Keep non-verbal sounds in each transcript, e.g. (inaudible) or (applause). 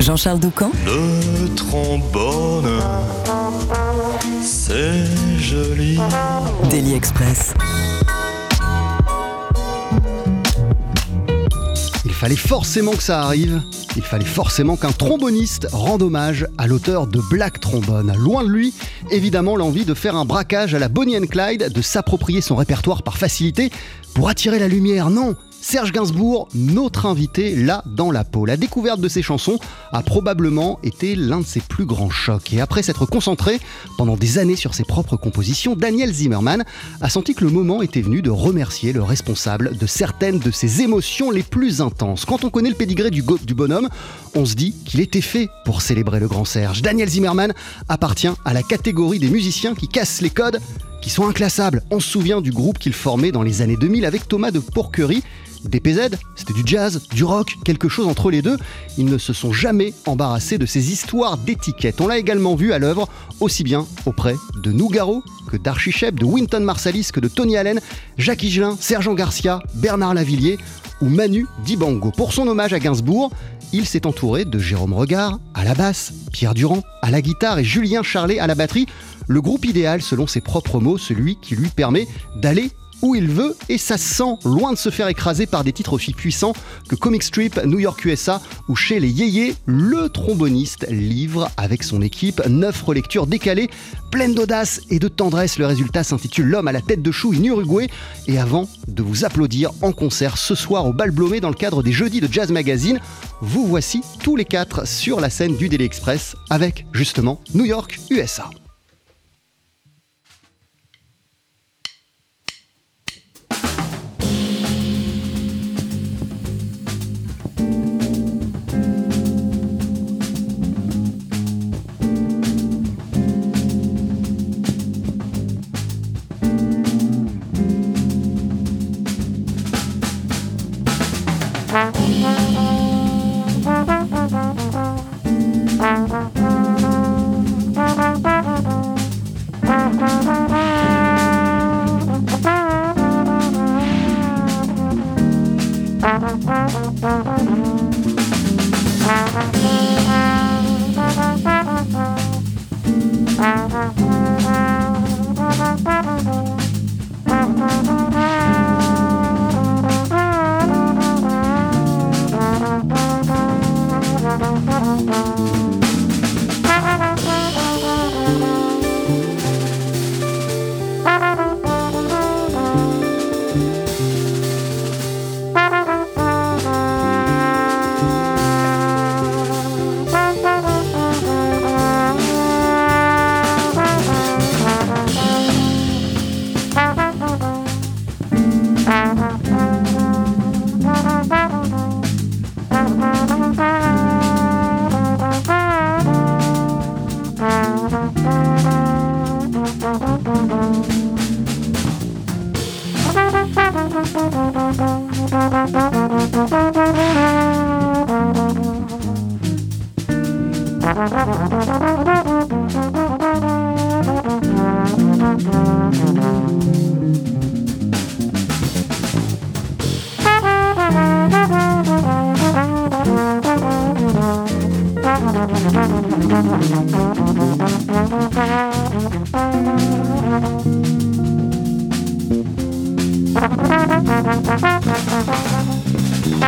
Jean-Charles Doucan le trombone, c'est joli. Daily Express. Il fallait forcément que ça arrive. Il fallait forcément qu'un tromboniste rende hommage à l'auteur de Black Trombone. Loin de lui, évidemment, l'envie de faire un braquage à la Bonnie and Clyde, de s'approprier son répertoire par facilité pour attirer la lumière. Non, Serge Gainsbourg, notre invité là dans la peau. La découverte de ses chansons a probablement été l'un de ses plus grands chocs. Et après s'être concentré pendant des années sur ses propres compositions, Daniel Zimmerman a senti que le moment était venu de remercier le responsable de certaines de ses émotions les plus intenses. Quand on connaît le pédigré du, du bonhomme, on se dit qu'il était fait pour célébrer le grand Serge. Daniel Zimmerman appartient à la catégorie des musiciens qui cassent les codes qui sont inclassables. On se souvient du groupe qu'il formait dans les années 2000 avec Thomas de Porquerie. DPZ, c'était du jazz, du rock, quelque chose entre les deux. Ils ne se sont jamais embarrassés de ces histoires d'étiquettes. On l'a également vu à l'œuvre, aussi bien auprès de Nougaro que d'Archie Shep, de Winton Marsalis que de Tony Allen, Jacques Higelin, Sergent Garcia, Bernard Lavillier ou Manu Dibango. Pour son hommage à Gainsbourg, il s'est entouré de Jérôme Regard à la basse, Pierre Durand à la guitare et Julien Charlet à la batterie. Le groupe idéal, selon ses propres mots, celui qui lui permet d'aller où il veut et ça se sent loin de se faire écraser par des titres aussi puissants que Comic Strip, New York USA ou chez les Yéyés, le tromboniste livre avec son équipe neuf relectures décalées, pleines d'audace et de tendresse. Le résultat s'intitule L'homme à la tête de chou in Uruguay et avant de vous applaudir en concert ce soir au Bal Blomé dans le cadre des Jeudis de Jazz Magazine, vous voici tous les quatre sur la scène du Daily Express avec justement New York USA. Mm-hmm.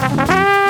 Thank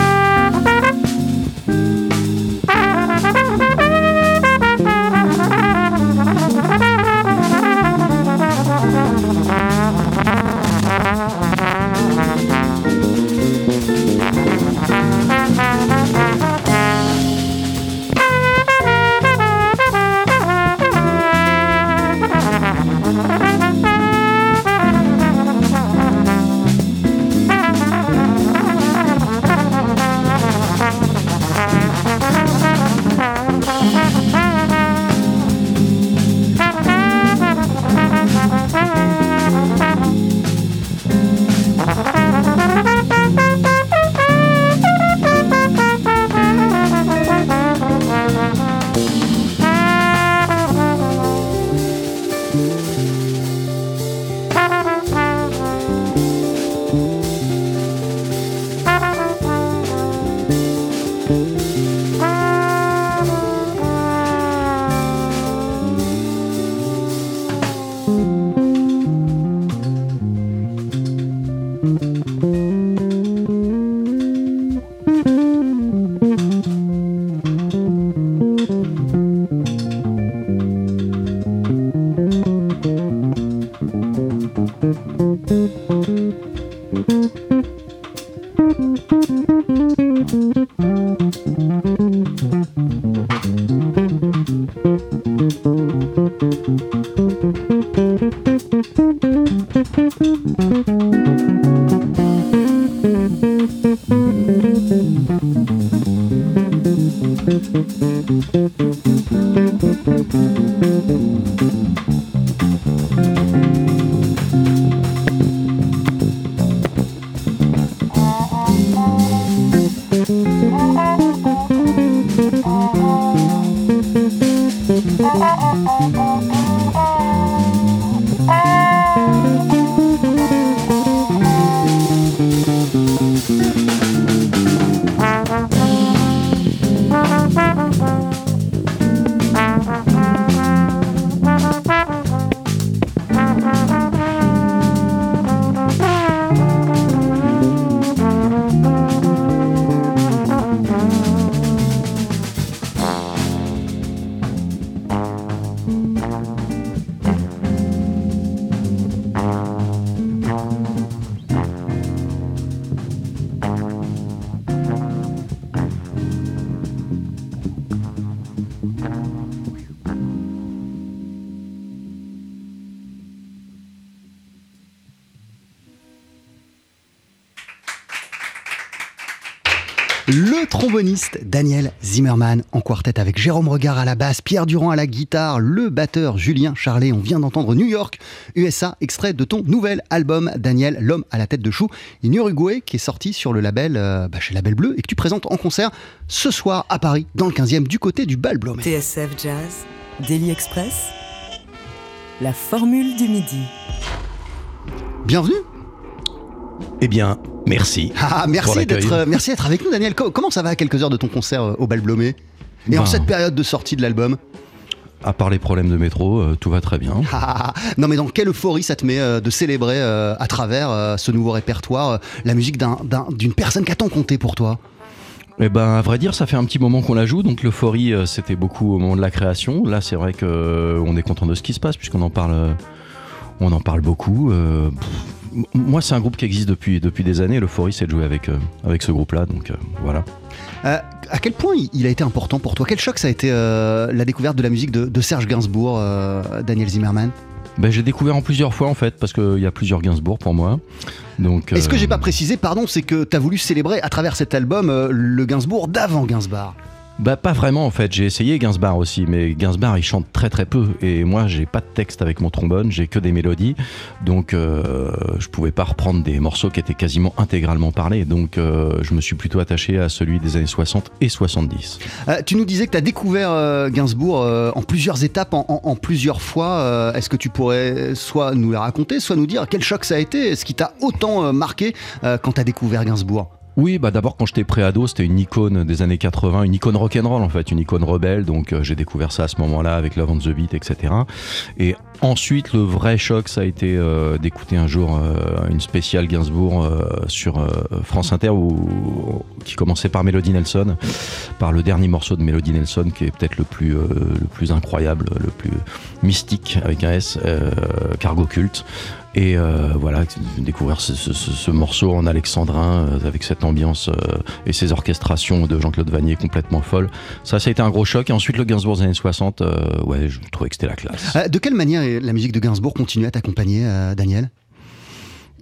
Daniel Zimmerman en quartet avec Jérôme Regard à la basse, Pierre Durand à la guitare, le batteur Julien Charlet. On vient d'entendre New York, USA, extrait de ton nouvel album Daniel, l'homme à la tête de chou, in Uruguay, qui est sorti sur le label, euh, bah, chez Label Bleu et que tu présentes en concert ce soir à Paris, dans le 15e, du côté du Bal Blomet. TSF Jazz, Daily Express, la formule du midi. Bienvenue Eh bien, merci. Ah, Pour merci d'être merci d'être avec nous, Daniel. Co- comment ça va à quelques heures de ton concert euh, au Bal Blomet Et en Ben. cette période de sortie de l'album? À part les problèmes de métro, euh, tout va très bien. Ah, non mais dans quelle euphorie ça te met euh, de célébrer euh, à travers ce nouveau répertoire la musique d'un- d'un- d'une personne qui a tant compté pour toi? Eh ben, à vrai dire, ça fait un petit moment qu'on la joue, donc l'euphorie, c'était beaucoup au moment de la création. Là, c'est vrai que euh, on est content de ce qui se passe puisqu'on en parle, on en parle beaucoup. pff, moi, c'est un groupe qui existe depuis depuis des années. L'euphorie, c'est de jouer avec euh, avec ce groupe-là, donc euh, voilà. Euh, À quel point il- a été important pour toi? Quel choc ça a été la découverte de la musique de, de Serge Gainsbourg, Daniel Zimmerman Ben, j'ai découvert en plusieurs fois en fait, parce qu'il y a plusieurs Gainsbourg pour moi. Donc. Et ce que j'ai pas précisé, pardon, c'est que tu as voulu célébrer à travers cet album le Gainsbourg d'avant Gainsbourg. Bah pas vraiment en fait, j'ai essayé Gainsbourg aussi, mais Gainsbourg il chante très très peu. Et moi j'ai pas de texte avec mon trombone, j'ai que des mélodies, donc euh, je pouvais pas reprendre des morceaux qui étaient quasiment intégralement parlés, donc euh, je me suis plutôt attaché à celui des années 60 et 70. Euh, tu nous disais que tu as découvert euh, Gainsbourg euh, en plusieurs étapes, en, plusieurs fois. Est-ce que tu pourrais soit nous les raconter, soit nous dire quel choc ça a été Ce qui t'a autant marqué quand tu as découvert Gainsbourg? Oui, bah d'abord quand j'étais préado, c'était une icône des années 80, une icône rock'n'roll en fait, une icône rebelle. Donc euh, j'ai découvert ça à ce moment-là avec Love on the Beat, etc. Et ensuite, le vrai choc, ça a été euh, d'écouter un jour euh, une spéciale Gainsbourg sur France Inter, qui commençait par Melody Nelson, par le dernier morceau de Melody Nelson, qui est peut-être le plus le plus incroyable, le plus mystique avec un S, Cargo Culte. Et euh, voilà, découvrir ce, ce- ce- ce morceau en alexandrin euh, avec cette ambiance euh, et ces orchestrations de Jean-Claude Vanier complètement folles. Ça, ça a été un gros choc. Et ensuite, le Gainsbourg des années 60, euh, ouais, je trouvais que c'était la classe. Euh, De quelle manière la musique de Gainsbourg continue à t'accompagner, Daniel?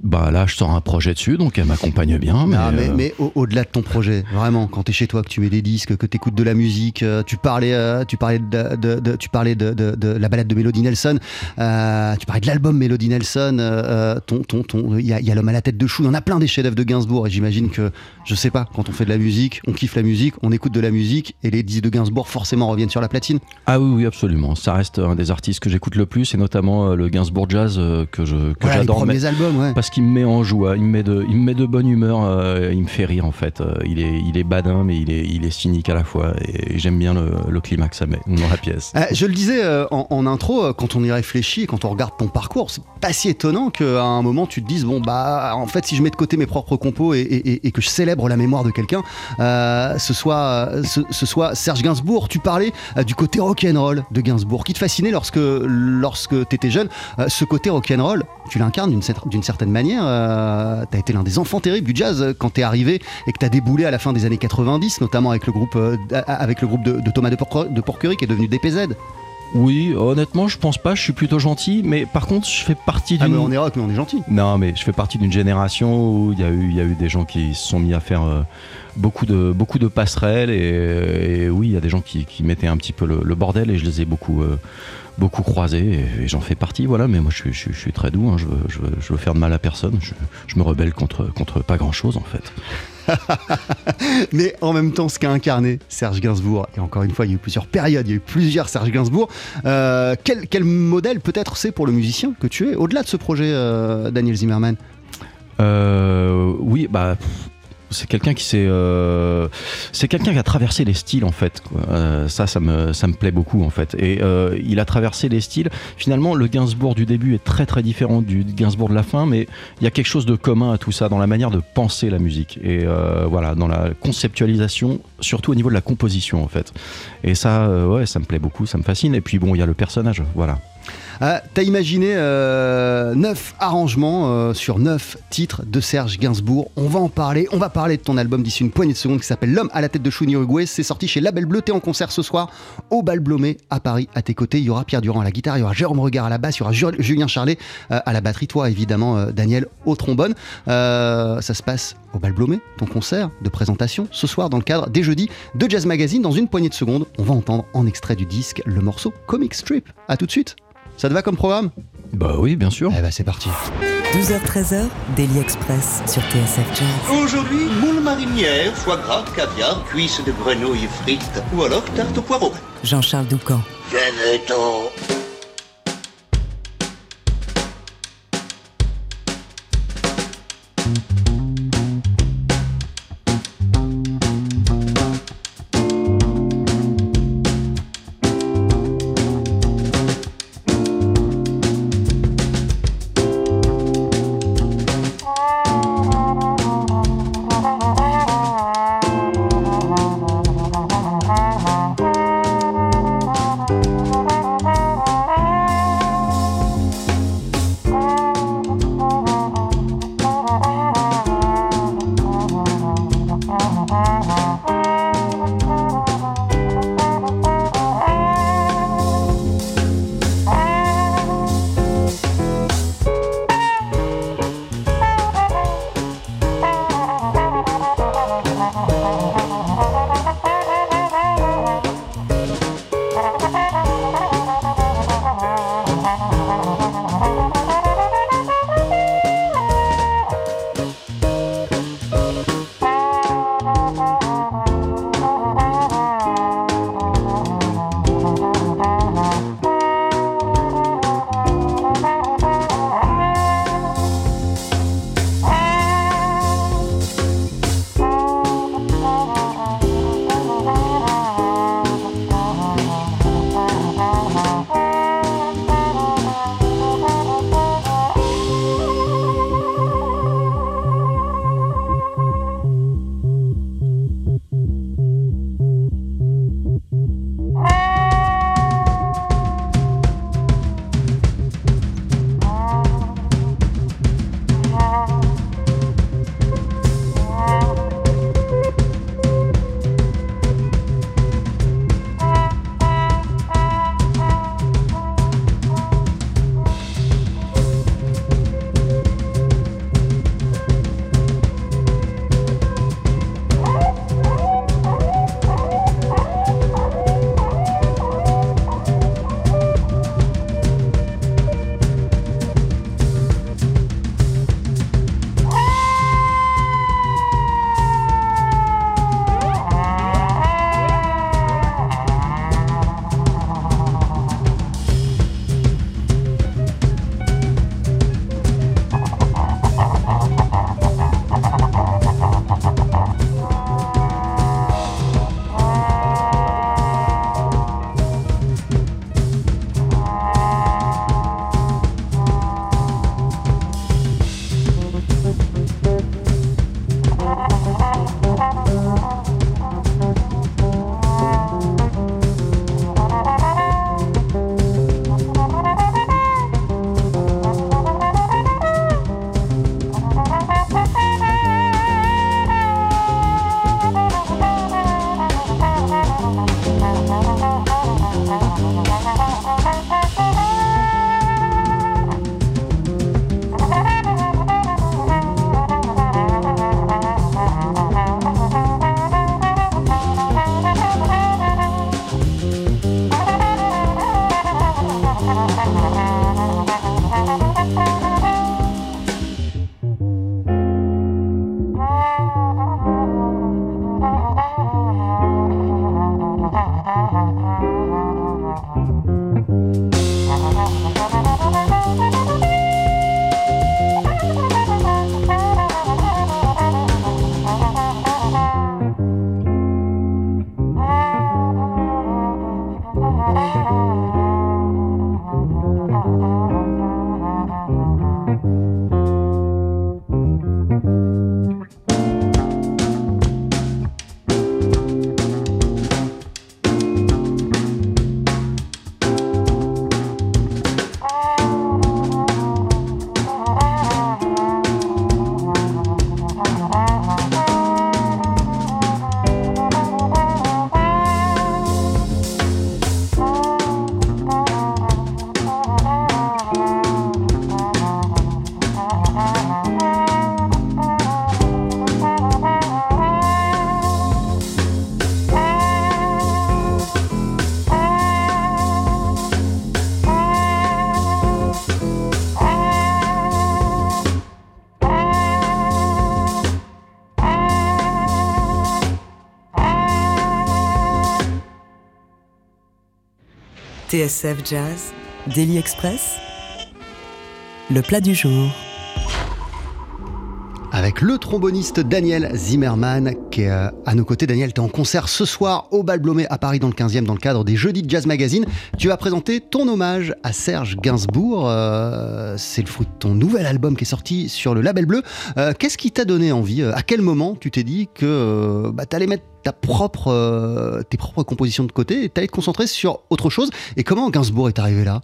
Bah là, je sors un projet dessus, donc elle m'accompagne bien. Mais, Ah, mais, euh, mais au- au-delà de ton projet, vraiment, quand tu es chez toi, que tu mets des disques, que tu écoutes de la musique, euh, tu parlais, euh, tu parlais, de, de- de- tu parlais de, la balade de Melody Nelson, euh, tu parlais de l'album Melody Nelson, euh, euh, ton, ton, ton, il y a, il y a l'homme à la tête de chou, il y en a plein des chefs-d'œuvre de Gainsbourg, et j'imagine que, je sais pas, quand on fait de la musique, on kiffe la musique, on écoute de la musique, et les disques de Gainsbourg forcément reviennent sur la platine. Ah oui, oui, absolument. Ça reste un des artistes que j'écoute le plus, et notamment euh, le Gainsbourg Jazz euh, que je que Voilà, les j'adore. premiers mais- albums, ouais. Parce qu'il me met en joie, il me met de, il me met de bonne humeur, euh, il me fait rire en fait. Euh, il, est, il est badin, mais il est, il est cynique à la fois. Et, j'aime bien le, le climat que ça met dans la pièce. Euh, je le disais en, intro, quand on y réfléchit, quand on regarde ton parcours, c'est pas si étonnant qu'à un moment tu te dises bon bah en fait si je mets de côté mes propres compos et, que je célèbre la mémoire de quelqu'un, ce soit ce, soit Serge Gainsbourg. Tu parlais du côté rock'n'roll de Gainsbourg qui te fascinait lorsque lorsque t'étais jeune. Ce côté rock'n'roll, tu l'incarnes d'une certaine manière. Euh, t'as été l'un des enfants terribles du jazz euh, quand t'es arrivé et que t'as déboulé à la fin des années 90, notamment avec le groupe euh, d- avec le groupe de, de Thomas de, Porquer- de Porquerie qui est devenu DPZ. Oui, honnêtement, je pense pas. Je suis plutôt gentil, mais par contre, je fais partie Ah d'une. mais on est rock, mais on est gentil. Non, mais je fais partie d'une génération où il y a eu, il y a eu des gens qui se sont mis à faire euh, beaucoup de, beaucoup de passerelles et, et oui, il y a des gens qui, qui mettaient un petit peu le, le bordel et je les ai beaucoup, euh, beaucoup croisés et, et j'en fais partie, voilà. Mais moi, je, suis- je, suis- je suis très doux. hein, je, veux, je, veux, je veux faire de mal à personne. Je, je me rebelle contre, contre pas grand chose en fait. (laughs) Mais en même temps, ce qu'a incarné Serge Gainsbourg, et encore une fois, il y a eu plusieurs périodes, il y a eu plusieurs Serge Gainsbourg, euh, quel, quel modèle peut-être c'est pour le musicien que tu es, au-delà de ce projet, euh, Daniel Zimmerman Euh, oui, bah. pff, C'est quelqu'un qui s'est, euh, c'est quelqu'un qui a traversé les styles en fait. quoi. Euh, ça, ça me, ça me plaît beaucoup en fait. Et euh, il a traversé les styles. Finalement, le Gainsbourg du début est très très différent du Gainsbourg de la fin, mais il y a quelque chose de commun à tout ça dans la manière de penser la musique et voilà, dans la conceptualisation, surtout au niveau de la composition en fait. Et ça, ouais, ça me plaît beaucoup, ça me fascine. Et puis bon, il y a le personnage, voilà. Ah, T'as imaginé euh, neuf arrangements euh, sur neuf titres de Serge Gainsbourg. On va en parler. On va parler de ton album d'ici une poignée de secondes qui s'appelle L'homme à la tête de chou en Uruguay. C'est sorti chez Label Bleu. T'es en concert ce soir au Bal Blomé à Paris. À tes côtés, il y aura Pierre Durand à la guitare, il y aura Jérôme Regard à la basse, il y aura Ju- Julien Charlet euh, à la batterie. Toi, évidemment, Daniel au trombone. Ça se passe au Bal Blomé, ton concert de présentation ce soir dans le cadre des jeudis de Jazz Magazine. Dans une poignée de secondes, on va entendre en extrait du disque le morceau Comic Strip. À tout de suite. Ça te va comme programme Bah oui, bien sûr. Eh bah c'est parti. 12h-13h, Daily Express sur TSF Jazz. Aujourd'hui, moule marinière, foie gras, caviar, cuisses de grenouille frites ou alors tarte au poireau. Jean-Charles Doucan. TSF Jazz, Daily Express, le plat du jour. Le tromboniste Daniel Zimmerman qui est euh, à nos côtés. Daniel, tu es en concert ce soir au Bal Blomet à Paris dans le 15e dans le cadre des Jeudis de Jazz Magazine. Tu vas présenter ton hommage à Serge Gainsbourg. Euh, c'est le fruit de ton nouvel album qui est sorti sur le label bleu. Euh, Qu'est-ce qui t'a donné envie À quel moment tu t'es dit que bah, tu allais mettre ta propre, tes propres compositions de côté et t'allais te concentrer sur autre chose? Et comment Gainsbourg est arrivé là?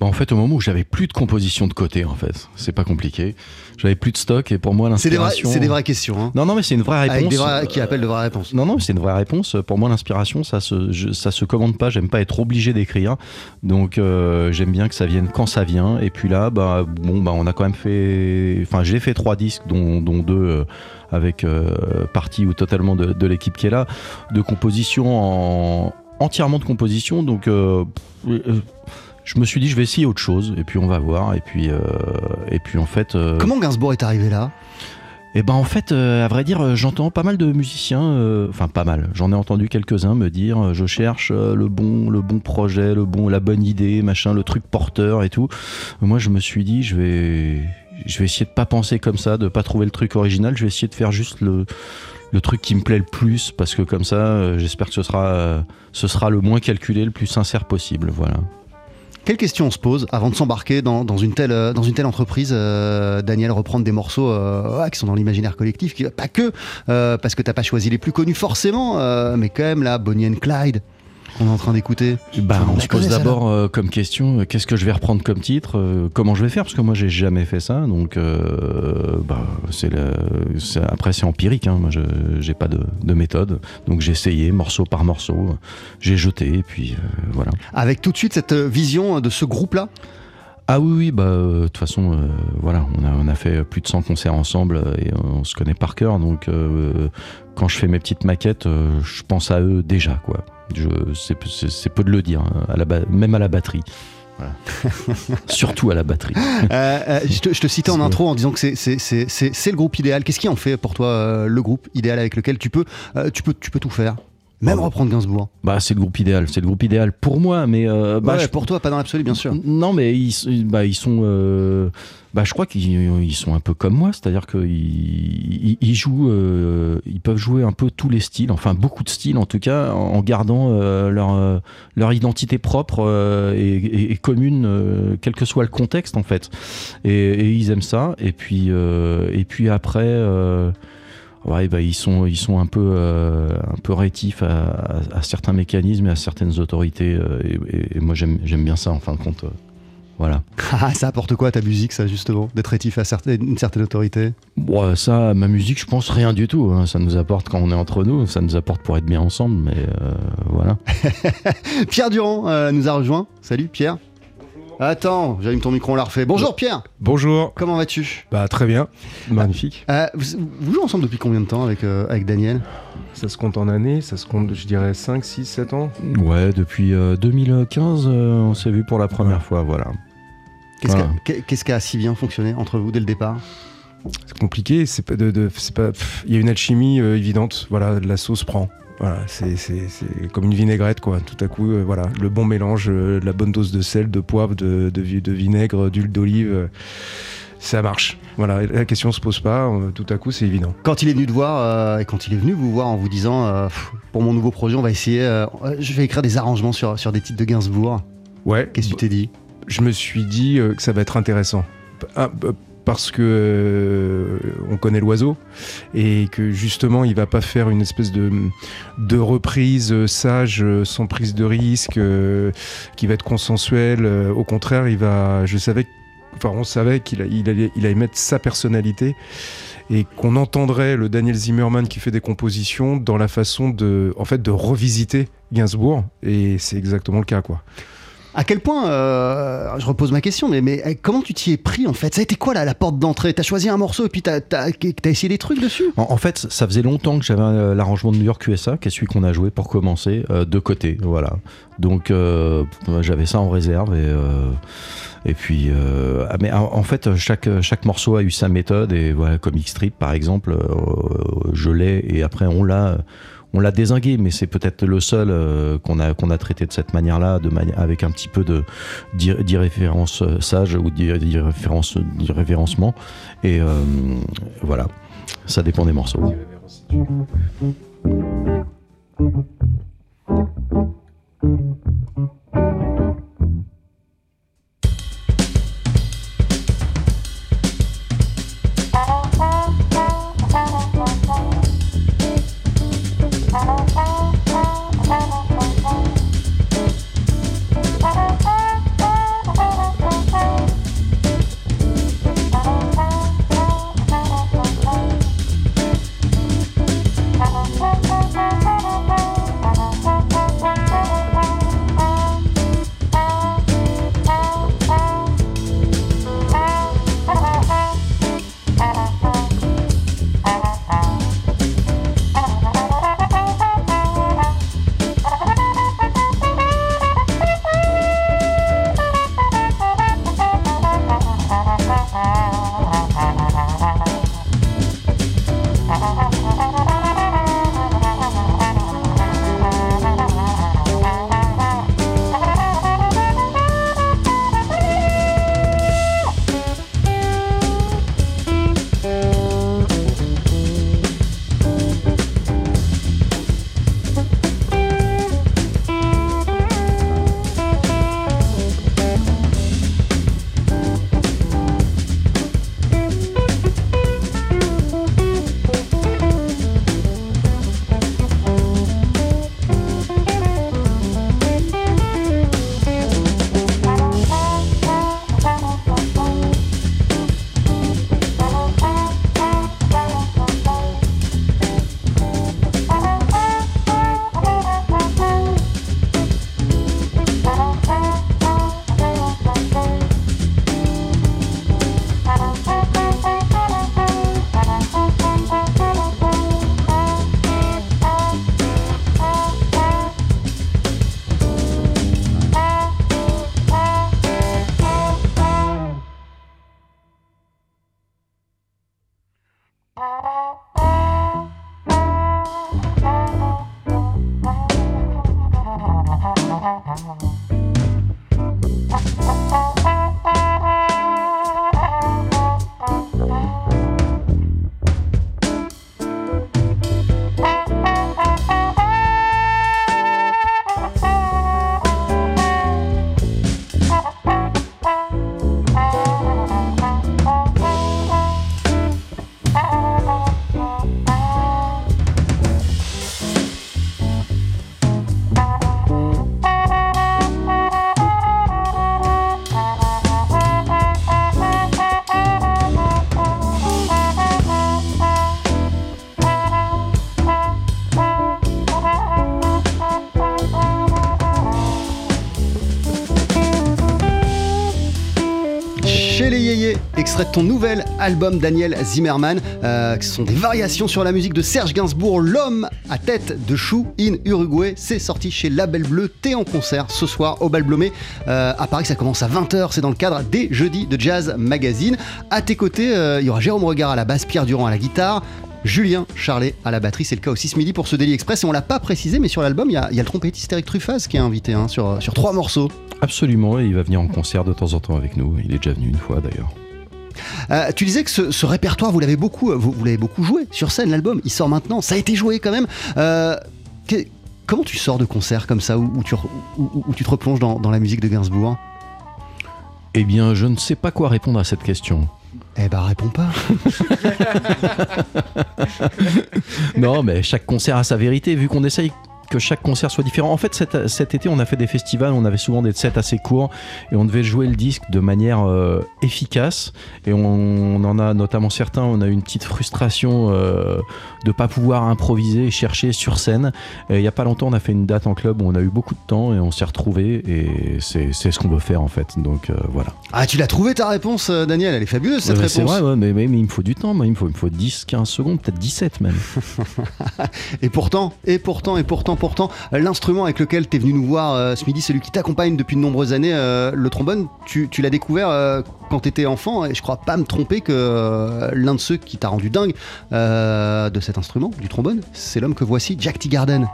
Bah, en fait, au moment où j'avais plus de composition de côté, en fait, c'est pas compliqué. J'avais plus de stock et pour moi l'inspiration. c'est des vraies questions. Hein. Non, non, mais c'est une vraie réponse. Avec des vrais, qui appellent de vraies réponses. Non, non, c'est une vraie réponse. Pour moi, l'inspiration, ça se, je- ça se commande pas. J'aime pas être obligé d'écrire. Donc, euh, j'aime bien que ça vienne quand ça vient. Et puis là, bah, bon, bah, on a quand même fait. Enfin, j'ai fait trois disques, dont, dont deux euh, avec euh, partie ou totalement de, de l'équipe qui est là, de composition en entièrement de composition. Donc, euh, euh, je me suis dit, je vais essayer autre chose. Et puis, on va voir. Et puis, euh, et puis en fait. euh, Comment Gainsbourg est arrivé là? Eh ben en fait, euh, à vrai dire, j'entends pas mal de musiciens, euh, enfin pas mal. J'en ai entendu quelques-uns me dire, euh, je cherche le bon, le bon projet, le bon, la bonne idée, machin, le truc porteur et tout. Moi, je me suis dit, je vais, je vais essayer de pas penser comme ça, de pas trouver le truc original. Je vais essayer de faire juste le, le truc qui me plaît le plus, parce que comme ça, j'espère que ce sera, ce sera le moins calculé, le plus sincère possible. Voilà. Quelle question on se pose avant de s'embarquer dans, dans une telle, euh, dans une telle entreprise, euh, Daniel, reprendre des morceaux euh, qui sont dans l'imaginaire collectif, qui, pas que, parce que t'as pas choisi les plus connus forcément, mais quand même là, Bonnie and Clyde, qu'on est en train d'écouter. Bah, on se pose d'abord euh, comme question euh, qu'est-ce que je vais reprendre comme titre euh, Comment je vais faire Parce que moi, j'ai jamais fait ça. Donc, bah, c'est après, c'est empirique. Hein. Moi, je j'ai pas de, de méthode. Donc, j'ai essayé morceau par morceau. J'ai jeté. Et puis, voilà. Avec tout de suite cette vision de ce groupe-là? Ah oui, oui, bah, euh, de toute façon, euh, voilà, on a, on a fait plus de 100 concerts ensemble euh, et on se connaît par cœur. Donc, euh, quand je fais mes petites maquettes, je pense à eux déjà, quoi. Je- C'est peu de le dire, hein, à la ba- même à la batterie. Voilà. (laughs) Surtout à la batterie. Je, te, je te citais en intro en disant que c'est- c'est c'est- c'est- c'est le groupe idéal. Qu'est-ce qui en fait pour toi le groupe idéal avec lequel tu peux, tu peux, tu peux tout faire? Même reprendre Gainsbourg. Bah, c'est le groupe idéal. C'est le groupe idéal pour moi, mais euh, bah, Ouais, je- pour toi, pas dans l'absolu, bien sûr. Non, mais ils, bah, ils sont. euh, bah, je crois qu'ils ils sont un peu comme moi, c'est-à-dire qu'ils ils, ils jouent, euh, ils peuvent jouer un peu tous les styles, enfin beaucoup de styles en tout cas, en, gardant leur leur identité propre et, et- et commune, quel que soit le contexte en fait. Et, et ils aiment ça. Et puis et puis après. Euh, Ouais, bah, ils sont, ils sont un peu, euh, un peu rétifs à, à- à certains mécanismes et à certaines autorités. euh, et, moi, j'aime, j'aime bien ça, en fin de compte. euh, voilà. (laughs) Ah, ça apporte quoi à ta musique, ça, justement D'être rétif à certaines- une certaine autorité? Bon, ça, ma musique, je pense rien du tout. hein. Ça nous apporte quand on est entre nous. Ça nous apporte pour être bien ensemble. Mais euh, voilà. (laughs) Pierre Durand euh, nous a rejoint. Salut Pierre. Attends, j'allume ton micro, on l'a refait. Bonjour Pierre, Bonjour. comment vas-tu? Bah très bien. Magnifique. Euh, vous, vous jouez ensemble depuis combien de temps avec, euh, avec Daniel? Ça se compte en années, ça se compte je dirais 5, 6, 7 ans. Ouais, depuis euh, 2015, euh, on s'est vu pour la première fois. Voilà. Qu'est-ce Voilà. qui a- qu'est- qu'est-ce qui a si bien fonctionné entre vous dès le départ? C'est compliqué, c'est pas de, pas il y a une alchimie euh, évidente, voilà, la sauce prend. Voilà, c'est, comme une vinaigrette quoi. Tout à coup, euh, voilà, le bon mélange, euh, la bonne dose de sel, de poivre, de, de, vi- de vinaigre, d'huile d'olive, euh, ça marche. Voilà, la question se pose pas. tout à coup, c'est évident. Quand il est venu te voir, et quand il est venu vous voir en vous disant Pff, pour mon nouveau projet, on va essayer, je vais écrire des arrangements sur, sur des titres de Gainsbourg. Ouais. Qu'est-ce que tu t'es dit? je me suis dit que ça va être intéressant. Parce que euh, on connaît l'oiseau et que justement il va pas faire une espèce de, de reprise euh, sage euh, sans prise de risque qui va être consensuelle. Au contraire il va je savais enfin on savait qu'il il allait, il allait mettre sa personnalité et qu'on entendrait le Daniel Zimmerman qui fait des compositions dans la façon de en fait de revisiter Gainsbourg. Et c'est exactement le cas quoi À quel point, euh, je repose ma question, mais, euh, comment tu t'y es pris en fait? Ça a été quoi là, la porte d'entrée? T'as choisi un morceau et puis t'as as, essayé des trucs dessus? En, fait, ça faisait longtemps que j'avais euh, l'arrangement de New York USA, qui est celui qu'on a joué pour commencer, euh, de côté. Voilà. Donc, euh, j'avais ça en réserve et. puis, ah, mais en, fait, chaque, chaque morceau a eu sa méthode et voilà, comme X-Trip par exemple, je l'ai et après on l'a, on l'a désingué, mais c'est peut-être le seul euh, qu'on a, traité de cette manière-là, avec un petit peu de d'ir- d'irréférence euh, sage ou d'ir- d'irréférence, d'irrévérencement. Et euh, voilà, ça dépend des morceaux. Chez ton nouvel album Daniel Zimmerman, euh, qui sont des variations sur la musique de Serge Gainsbourg, L'homme à tête de chou in Uruguay. C'est sorti chez Label Bleu. T'es en concert ce soir au Bal Blomé euh, à Paris. Ça commence à 20h. C'est dans le cadre des Jeudis de Jazz Magazine. À tes côtés, euh, il y aura Jérôme Regard à la basse, Pierre Durand à la guitare. Julien Charlet à la batterie, c'est le cas aussi ce midi pour ce Daily Express. Et on l'a pas précisé, mais sur l'album, il y, a il y a le trompettiste Eric Truffaz qui est invité hein, sur, sur trois morceaux. Absolument, et il va venir en concert de temps en temps avec nous. Il est déjà venu une fois d'ailleurs. Euh, tu disais que ce, ce répertoire, vous l'avez beaucoup, vous, vous l'avez beaucoup joué sur scène. L'album, il sort maintenant. Ça a été joué quand même. Euh, que- comment tu sors de concert comme ça, où, où tu, où tu te replonges dans, dans la musique de Gainsbourg? Eh bien, je ne sais pas quoi répondre à cette question. Eh ben, réponds pas. (laughs) non, mais chaque concert a sa vérité, vu qu'on essaye que chaque concert soit différent. En fait, cet, cet été, on a fait des festivals, on avait souvent des sets assez courts et on devait jouer le disque de manière euh, efficace. Et on, on en a notamment certains, on a eu une petite frustration euh, de pas pouvoir improviser et chercher sur scène. Et il y a pas longtemps, on a fait une date en club où on a eu beaucoup de temps et on s'est retrouvés et c'est ce qu'on veut faire en fait. Donc euh, voilà. Ah, tu l'as trouvé ta réponse, Daniel? Elle est fabuleuse cette réponse. c'est vrai, ouais, mais, mais- mais il me faut du temps, moi, il me faut, il me faut 10, 15 secondes, peut-être 17 même. (laughs) Et pourtant, et pourtant, et pourtant, pourtant l'instrument avec lequel tu es venu nous voir euh, ce midi, celui qui t'accompagne depuis de nombreuses années, euh, le trombone, tu, l'as découvert euh, quand tu étais enfant et je crois pas me tromper que l'un de ceux qui t'a rendu dingue de cet instrument, du trombone, c'est l'homme que voici, Jack Teagarden.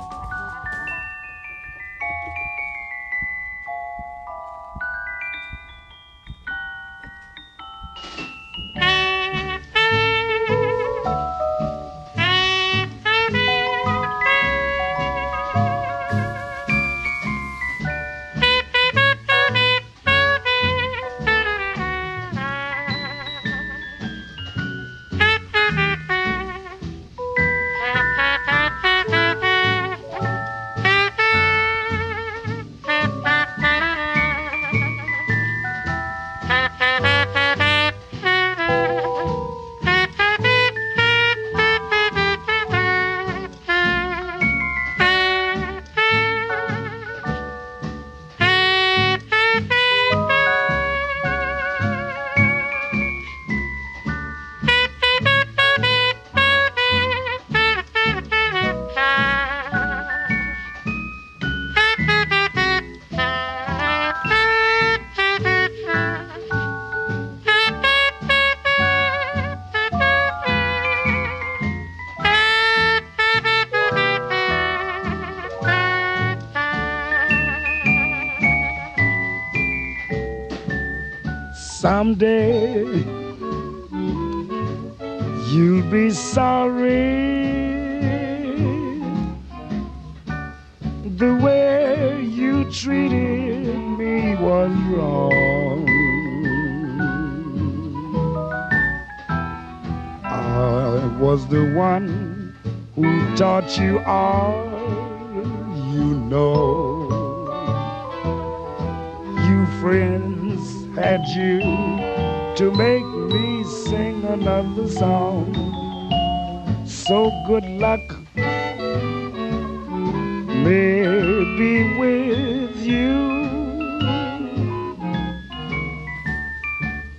Someday you'll be sorry the way you treated me was wrong. I was the one who taught you all you know. You friends had you to make me sing another song. So good luck may be with you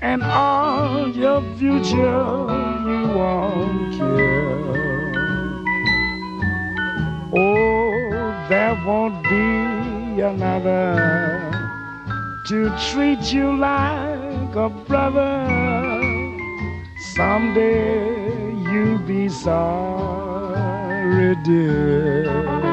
and all your future you won't care. Oh, there won't be another to treat you like a brother. Someday you'll be sorry, dear.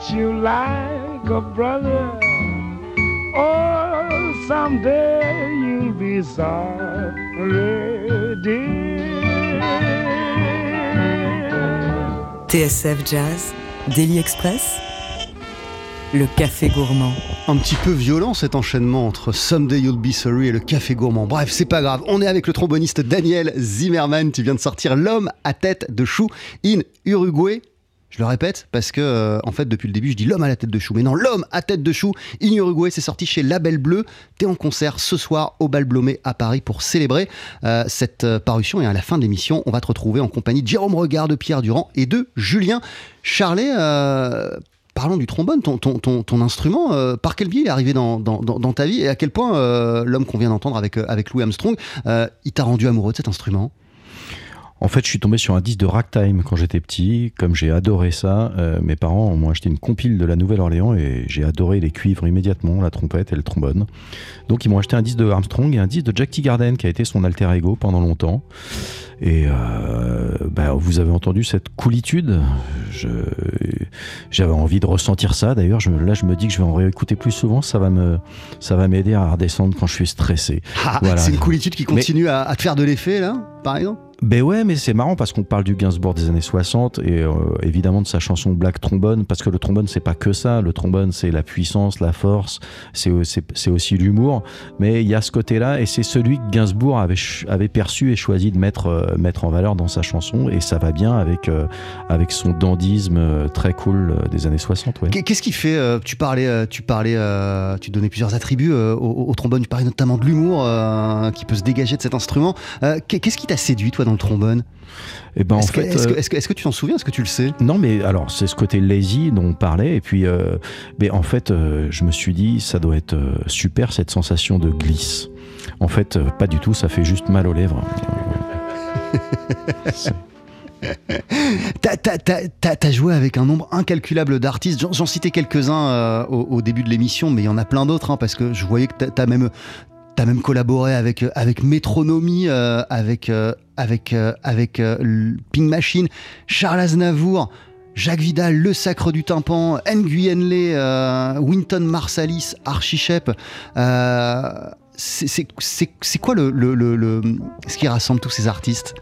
Treat you like a brother. Oh, someday you'll be sorry, dear. TSF Jazz, Daily Express, le café gourmand. Un petit peu violent cet enchaînement entre Someday You'll Be Sorry et le Café Gourmand. Bref, c'est pas grave. On est avec le tromboniste Daniel Zimmerman. Tu viens de sortir L'homme à tête de chou in Uruguay. Je le répète parce que, euh, en fait, depuis le début, je dis l'homme à la tête de chou. Mais non, l'homme à tête de chou in Uruguay, c'est sorti chez Label Bleu. T'es en concert ce soir au Bal Blomé à Paris pour célébrer euh, cette euh, parution. Et à la fin de l'émission, on va te retrouver en compagnie de Jérôme Regard, de Pierre Durand et de Julien Charlet. Parlons du trombone, ton, ton, ton, instrument, par quel biais il est arrivé dans, ta vie et à quel point l'homme qu'on vient d'entendre avec, avec Louis Armstrong, il t'a rendu amoureux de cet instrument? En fait, je suis tombé sur un disque de ragtime quand j'étais petit. Comme j'ai adoré ça, euh, mes parents m'ont acheté une compile de la Nouvelle-Orléans et j'ai adoré les cuivres immédiatement, la trompette et le trombone. Donc, ils m'ont acheté un disque de Armstrong et un disque de Jack Teagarden qui a été son alter ego pendant longtemps. Et euh, bah, vous avez entendu cette coolitude? J'avais envie de ressentir ça. D'ailleurs, là, je me dis que je vais en réécouter plus souvent. Ça va me, ça va m'aider à redescendre quand je suis stressé. Ah, Voilà. C'est une coolitude qui Mais- continue à, à te faire de l'effet, là, par exemple? Ben ouais, mais c'est marrant parce qu'on parle du Gainsbourg des années 60 et euh, évidemment de sa chanson Black Trombone, parce que le trombone, c'est pas que ça. Le trombone, c'est la puissance, la force, c'est c'est aussi l'humour. Mais il y a ce côté-là et c'est celui que Gainsbourg avait, perçu et choisi de mettre, euh, mettre en valeur dans sa chanson et ça va bien avec, euh, son dandisme euh, très cool euh, des années 60. Ouais. Qu'est- Qu'est-ce qui fait euh, Tu parlais, euh, tu parlais, euh, tu donnais plusieurs attributs euh, au, trombone. Tu parlais notamment de l'humour euh, qui peut se dégager de cet instrument. Euh, qu'est- Qu'est-ce qui t'a séduit toi dans le trombone Et ben, en Est-ce que, fait, est-ce que- euh, est-ce que- est-ce que tu t'en souviens? Est-ce que tu le sais? Non, mais alors c'est ce côté lazy dont on parlait, et puis, euh, mais en fait, euh, je me suis dit, ça doit être euh, super cette sensation de glisse. En fait, pas du tout, ça fait juste mal aux lèvres. (laughs) T'as- T'as t'as- t'as- joué avec un nombre incalculable d'artistes. J'en- J'en citais quelques-uns euh, au, au début de l'émission, mais il y en a plein d'autres, hein, parce que je voyais que t'as même, as même collaboré avec, euh, avec euh, avec, euh, Ping Machine, Charles Aznavour. Jacques Vidal, Le Sacre du Tympan, Nguyen Le, euh, Winton Marsalis. Euh, c'est- quoi le- ce qui rassemble tous ces artistes?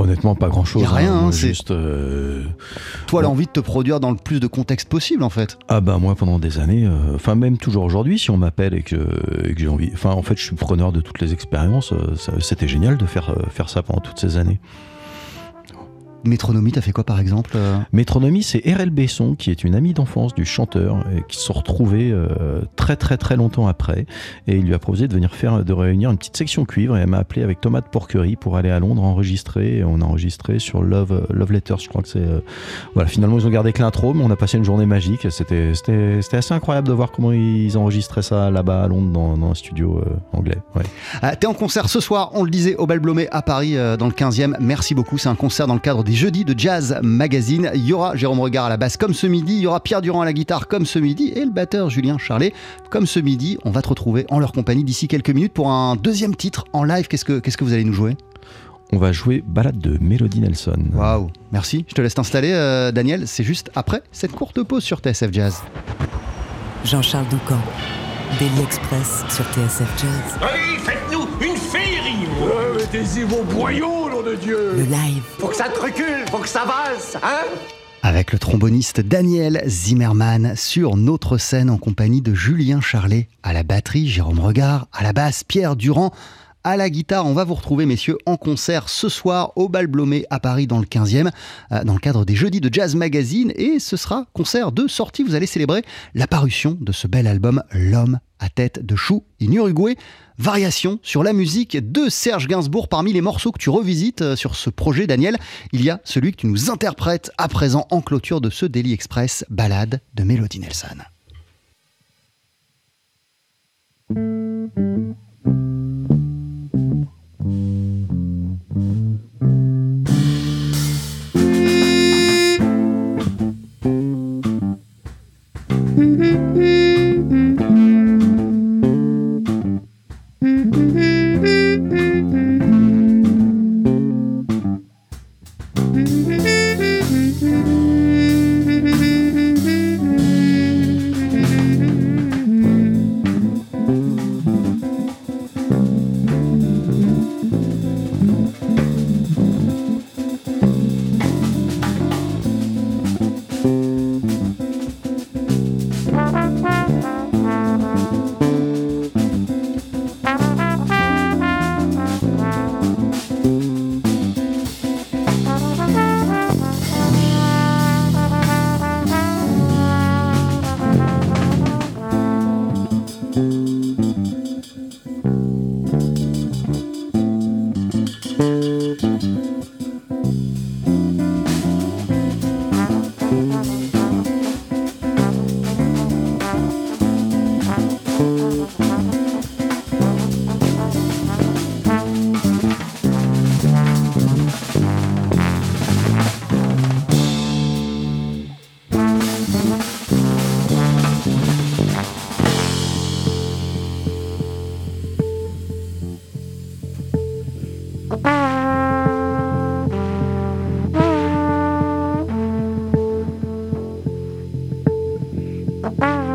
Honnêtement, pas grand-chose. Rien, hein, hein, c'est- juste. euh, Toi, l'envie de te produire dans le plus de contexte possible, en fait. Ah bah moi pendant des années, euh, enfin même toujours aujourd'hui, si on m'appelle et que, et que j'ai envie, enfin en fait je suis preneur de toutes les expériences. euh, C'était génial de faire faire ça pendant toutes ces années. Métronomie, t'as fait quoi, par exemple euh Métronomie, c'est RL Besson, qui est une amie d'enfance du chanteur, et qui se sont retrouvés euh, très très très longtemps après. Et il lui a proposé de venir faire, de réunir une petite section cuivre, et elle m'a appelé avec Thomas de Porquerie pour aller à Londres enregistrer. Et on a enregistré sur Love, euh, Love Letters, je crois que c'est. euh, voilà, finalement ils ont gardé que l'intro, mais on a passé une journée magique. C'était assez incroyable de voir comment ils enregistraient ça là-bas à Londres dans, dans un studio euh, anglais. Ouais. Ah, T'es en concert ce soir, on le disait, au Bal Blomet à Paris, dans le 15e. Merci beaucoup. C'est un concert dans le cadre des jeudis de Jazz Magazine. Il y aura Jérôme Regard à la basse comme ce midi. Il y aura Pierre Durand à la guitare comme ce midi. Et le batteur Julien Charlet comme ce midi. On va te retrouver en leur compagnie d'ici quelques minutes pour un deuxième titre en live. Qu'est-ce que, qu'est-ce que vous allez nous jouer? On va jouer Balade de Melody Nelson. Waouh, merci. Je te laisse t'installer, euh, Daniel. C'est juste après cette courte pause sur TSF Jazz. Jean-Charles Doucan, Daily Express sur TSF Jazz. Allez, Mettez-y vos boyaux, nom de Dieu. Le live, Faut que ça te recule, faut que ça valse, hein Avec le tromboniste Daniel Zimmerman sur notre scène en compagnie de Julien Charlet à la batterie, Jérôme Regard à la basse, Pierre Durand à la guitare. On va vous retrouver, messieurs, en concert ce soir au Bal Blomet à Paris dans le 15e, euh, dans le cadre des Jeudis de Jazz Magazine. Et ce sera concert de sortie. Vous allez célébrer la parution de ce bel album, L'homme à tête de chou in Uruguay. Variation sur la musique de Serge Gainsbourg. Parmi les morceaux que tu revisites euh, sur ce projet, Daniel, il y a celui que tu nous interprètes à présent en clôture de ce Daily Express, Balade de Melody Nelson. Mm-hmm. (laughs) Bye.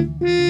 Música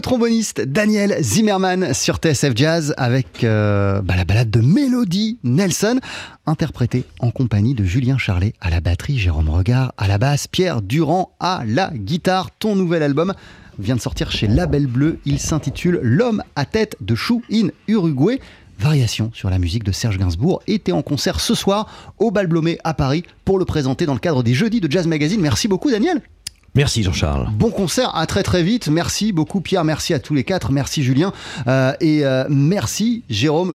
Le tromboniste Daniel Zimmerman sur TSF Jazz avec euh, bah, la balade de Mélodie Nelson, interprétée en compagnie de Julien Charlet à la batterie, Jérôme Regard à la basse, Pierre Durand à la guitare. Ton nouvel album vient de sortir chez Label Bleu. Il s'intitule L'homme à tête de chou in Uruguay. Variation sur la musique de Serge Gainsbourg était en concert ce soir au Bal Blomé à Paris pour le présenter dans le cadre des Jeudis de Jazz Magazine. Merci beaucoup Daniel. Merci Jean-Charles. Bon concert, à très très vite. Merci beaucoup Pierre, merci à tous les quatre, merci Julien euh, et euh, merci Jérôme.